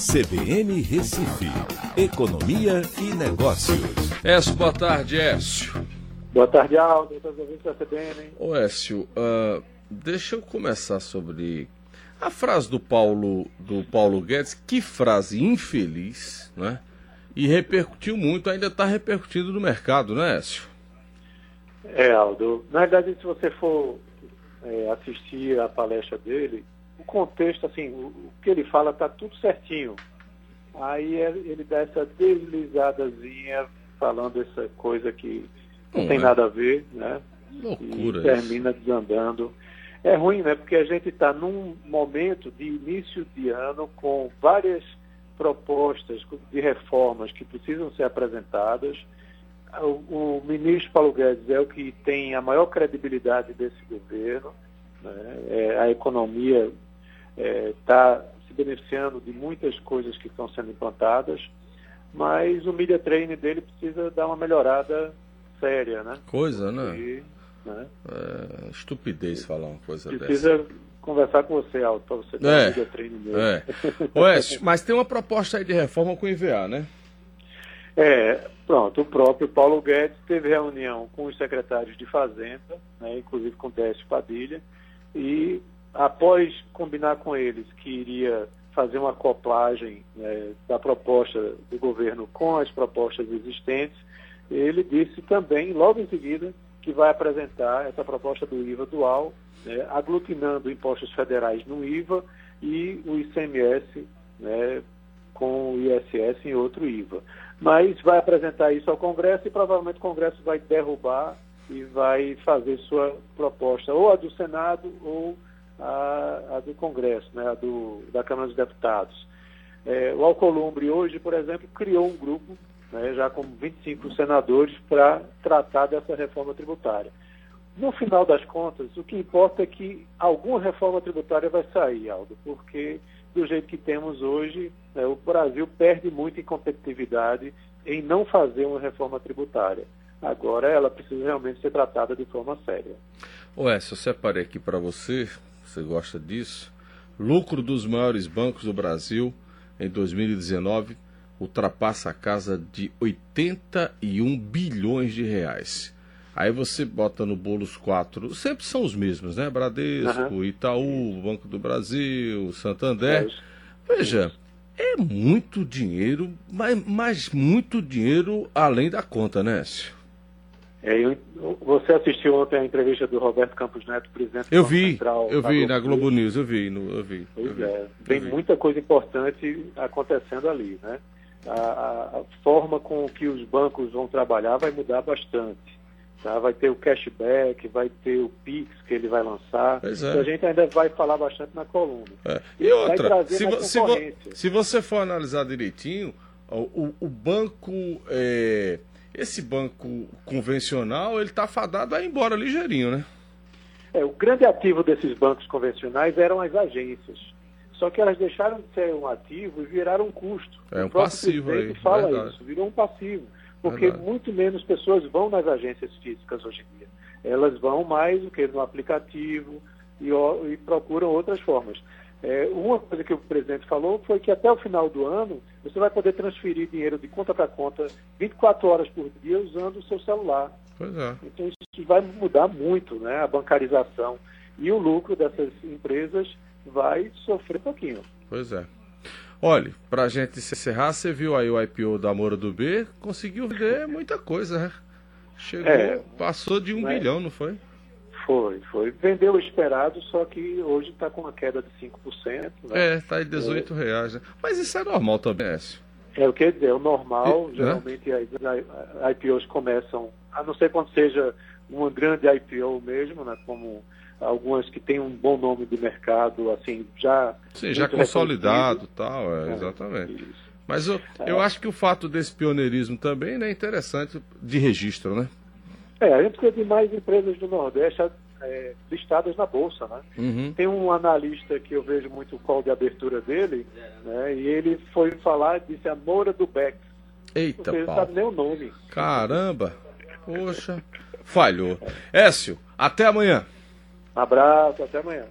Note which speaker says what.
Speaker 1: CBN Recife, Economia e Negócios.
Speaker 2: Écio, boa tarde, Écio.
Speaker 3: Boa tarde, Aldo, todos os ouvintes da CBN.
Speaker 2: Ô, Écio, uh, deixa eu começar sobre a frase do Paulo, do Paulo Guedes, que frase infeliz, né? E repercutiu muito, ainda está repercutindo no mercado, né, Écio?
Speaker 3: É, Aldo. Na verdade, se você for é, assistir a palestra dele, o contexto, assim, o, que ele fala está tudo certinho. Aí ele dá essa deslizadazinha falando essa coisa que não, tem é. nada a ver, né?
Speaker 2: Loucura.
Speaker 3: E termina isso. desandando. É ruim, né? Porque a gente está num momento de início de ano com várias propostas de reformas que precisam ser apresentadas. O, o ministro Paulo Guedes é o que tem a maior credibilidade desse governo. Né? É, a economia está é, se beneficiando de muitas coisas que estão sendo implantadas, mas o media training dele precisa dar uma melhorada séria, né?
Speaker 2: Coisa, né? E, né? É, estupidez falar uma coisa
Speaker 3: precisa dessa. Precisa conversar com você, Alto, para você dar é, media training dele.
Speaker 2: É. Oeste, mas tem uma proposta aí de reforma com o IVA, né?
Speaker 3: É, pronto, o próprio Paulo Guedes teve reunião com os secretários de Fazenda, né, inclusive com o Décio Padilha, e após combinar com eles que iria fazer uma acoplagem né, da proposta do governo com as propostas existentes, ele disse também, logo em seguida, que vai apresentar essa proposta do IVA dual, né, aglutinando impostos federais no IVA e o ICMS né, com o ISS em outro IVA. Mas vai apresentar isso ao Congresso e provavelmente o Congresso vai derrubar e vai fazer sua proposta, ou a do Senado ou a, a do Congresso, né, a do, da Câmara dos Deputados. É, o Alcolumbre hoje, por exemplo, criou um grupo, né, já com 25 senadores, para tratar dessa reforma tributária. No final das contas, o que importa é que alguma reforma tributária vai sair, Aldo, porque do jeito que temos hoje, né, o Brasil perde muito em competitividade em não fazer uma reforma tributária. Agora ela precisa realmente ser tratada de forma séria.
Speaker 2: Ué, se eu separei aqui para você você gosta disso? Lucro dos maiores bancos do Brasil em 2019 ultrapassa a casa de 81 bilhões de reais. Aí você bota no bolo os quatro, sempre são os mesmos, né? Bradesco, uhum. Itaú, Banco do Brasil, Santander. É Veja, é muito dinheiro, mas, mas muito dinheiro além da conta, né, Écio?
Speaker 3: É, eu, você assistiu ontem a entrevista do Roberto Campos Neto, presidente
Speaker 2: eu vi, Central, eu vi na Globo, News, eu vi, no, eu vi.
Speaker 3: Pois
Speaker 2: eu vi,
Speaker 3: é, tem muita coisa importante acontecendo ali, né? A, a, forma com que os bancos vão trabalhar vai mudar bastante. Tá? Vai ter o cashback, vai ter o Pix que ele vai lançar. É. A gente ainda vai falar bastante na coluna.
Speaker 2: É. E outra, se, vo, se, vo, se, você for analisar direitinho, o, o banco é, esse banco convencional, ele está fadado a ir embora ligeirinho, né?
Speaker 3: É, o grande ativo desses bancos convencionais eram as agências. Só que elas deixaram de ser um ativo e viraram um custo.
Speaker 2: É um passivo aí.
Speaker 3: fala verdade. isso, virou um passivo. Porque verdade. muito menos pessoas vão nas agências físicas hoje em dia. Elas vão mais do que no aplicativo e, e procuram outras formas. É, uma coisa que o presidente falou foi que até o final do ano você vai poder transferir dinheiro de conta para conta 24 horas por dia usando o seu celular.
Speaker 2: Pois é.
Speaker 3: Então isso vai mudar muito né, a bancarização. E o lucro dessas empresas vai sofrer um pouquinho.
Speaker 2: Pois é. Olha, para a gente encerrar, você viu aí o IPO da Moura do B, conseguiu vender muita coisa, né? Chegou, é, passou de um né? bilhão, não foi?
Speaker 3: Foi, foi. Vendeu o esperado, só que hoje está com uma queda de 5%. Né?
Speaker 2: É, está em 18 é. reais. Né? Mas isso é normal também, Écio.
Speaker 3: É o que dizer, é o normal, e, geralmente né? as IPOs começam, a não ser quando seja uma grande IPO mesmo, né, como algumas que têm um bom nome de mercado, assim, já...
Speaker 2: Sim, já consolidado tal, é, é, exatamente. Isso. Mas eu, eu é. acho que o fato desse pioneirismo também né, é interessante de registro, né?
Speaker 3: É, a gente precisa de mais empresas do Nordeste é, listadas na Bolsa, né?
Speaker 2: Uhum.
Speaker 3: Tem um analista que eu vejo muito o call de abertura dele, né? E ele foi falar, disse a Moura do Beck.
Speaker 2: Eita,
Speaker 3: não sabe nem o nome.
Speaker 2: Caramba! Poxa, falhou. Écio, até amanhã.
Speaker 3: abraço, até amanhã.